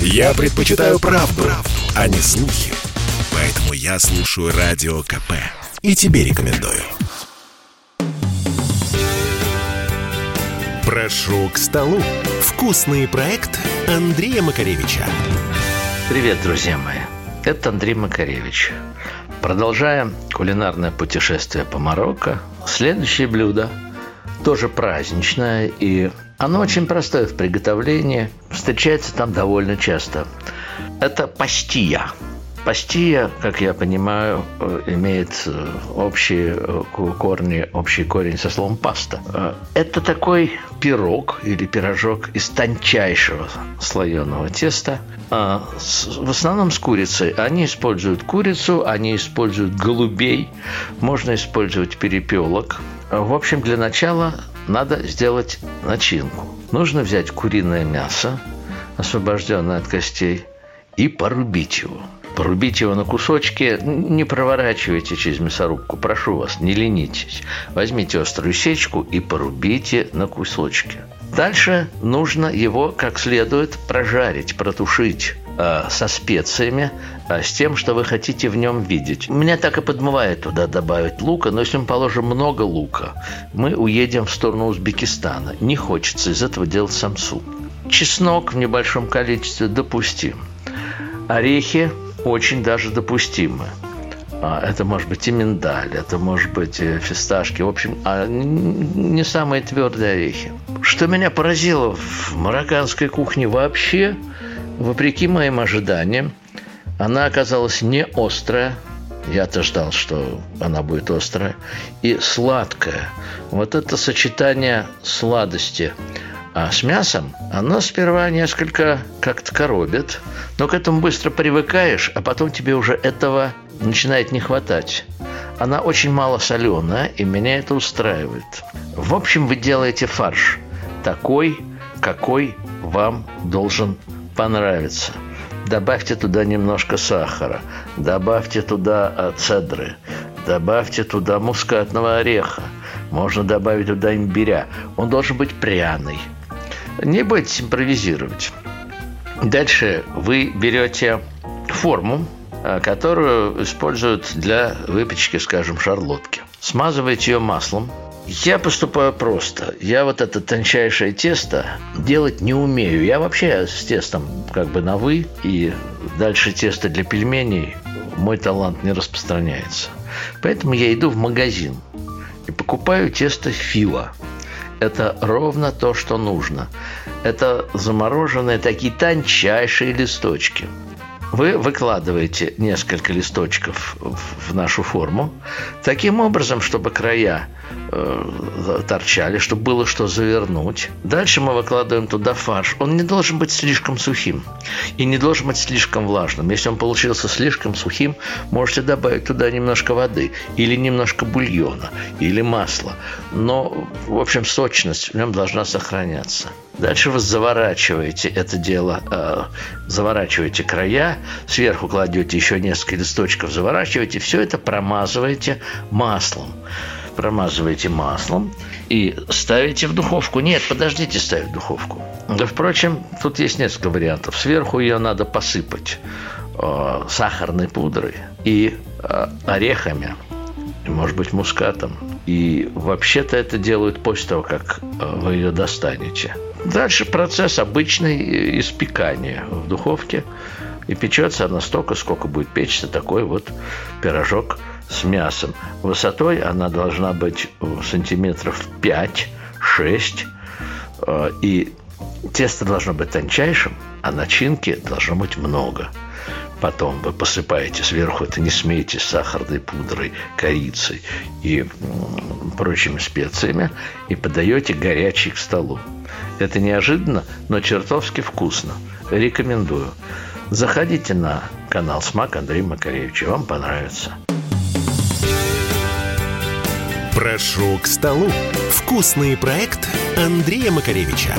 Я предпочитаю правду, правду, а не слухи. Поэтому я слушаю Радио КП. И тебе рекомендую. Прошу к столу. Вкусный проект Андрея Макаревича. Привет, друзья мои. Это Андрей Макаревич. Продолжаем кулинарное путешествие по Марокко. Следующее блюдо тоже праздничное и оно очень простое в приготовлении, встречается там довольно часто. Это пастия. Пастия, как я понимаю, э, имеет э, общие э, корни, общий корень со словом паста. Это такой пирог или пирожок из тончайшего слоеного теста, в основном с курицей. Они используют курицу, они используют голубей, можно использовать перепелок. В общем, для начала надо сделать начинку. Нужно взять куриное мясо, освобожденное от костей, и порубить его. Порубить его на кусочки, не проворачивайте через мясорубку, прошу вас, не ленитесь. Возьмите острую сечку и порубите на кусочки. Дальше нужно его как следует прожарить, протушить э, со специями, э, с тем, что вы хотите в нем видеть. Меня так и подмывает туда добавить лука, но если мы положим много лука, мы уедем в сторону Узбекистана. Не хочется из этого делать самсу. Чеснок в небольшом количестве допустим. Орехи очень даже допустимы. А, это может быть и миндаль, это может быть и фисташки. В общем, а не самые твердые орехи. Что меня поразило в марокканской кухне вообще, вопреки моим ожиданиям, она оказалась не острая, я-то ждал, что она будет острая, и сладкая. Вот это сочетание сладости а с мясом, оно сперва несколько как-то коробит, но к этому быстро привыкаешь, а потом тебе уже этого начинает не хватать. Она очень мало соленая, и меня это устраивает. В общем, вы делаете фарш такой, какой вам должен понравиться. Добавьте туда немножко сахара, добавьте туда а, цедры, добавьте туда мускатного ореха, можно добавить туда имбиря. Он должен быть пряный. Не бойтесь импровизировать. Дальше вы берете форму, Э, которую используют для выпечки, скажем, шарлотки. Смазываете ее маслом. Я поступаю просто. Я вот это тончайшее тесто делать не умею. Я вообще с тестом как бы на «вы», и дальше тесто для пельменей мой талант не распространяется. Поэтому я иду в магазин и покупаю тесто фила. Это ровно то, что нужно. Это замороженные такие тончайшие листочки – вы выкладываете несколько листочков в нашу форму таким образом, чтобы края э, торчали, чтобы было что завернуть. Дальше мы выкладываем туда фарш. Он не должен быть слишком сухим и не должен быть слишком влажным. Если он получился слишком сухим, можете добавить туда немножко воды или немножко бульона или масла. Но, в общем, сочность в нем должна сохраняться. Дальше вы заворачиваете это дело, э, заворачиваете края, сверху кладете еще несколько листочков, заворачиваете, все это промазываете маслом. Промазываете маслом и ставите в духовку. Нет, подождите ставить в духовку. Да, впрочем, тут есть несколько вариантов. Сверху ее надо посыпать э, сахарной пудрой и э, орехами, и, может быть, мускатом. И вообще-то это делают после того, как э, вы ее достанете. Дальше процесс обычный испекания в духовке. И печется она столько, сколько будет печься такой вот пирожок с мясом. Высотой она должна быть сантиметров 5-6. Э, и тесто должно быть тончайшим, а начинки должно быть много. Потом вы посыпаете сверху, это не смейте, сахарной пудрой, корицей и прочими специями и подаете горячий к столу. Это неожиданно, но чертовски вкусно. Рекомендую. Заходите на канал Смак Андрея Макаревича. Вам понравится. Прошу к столу. Вкусный проект Андрея Макаревича.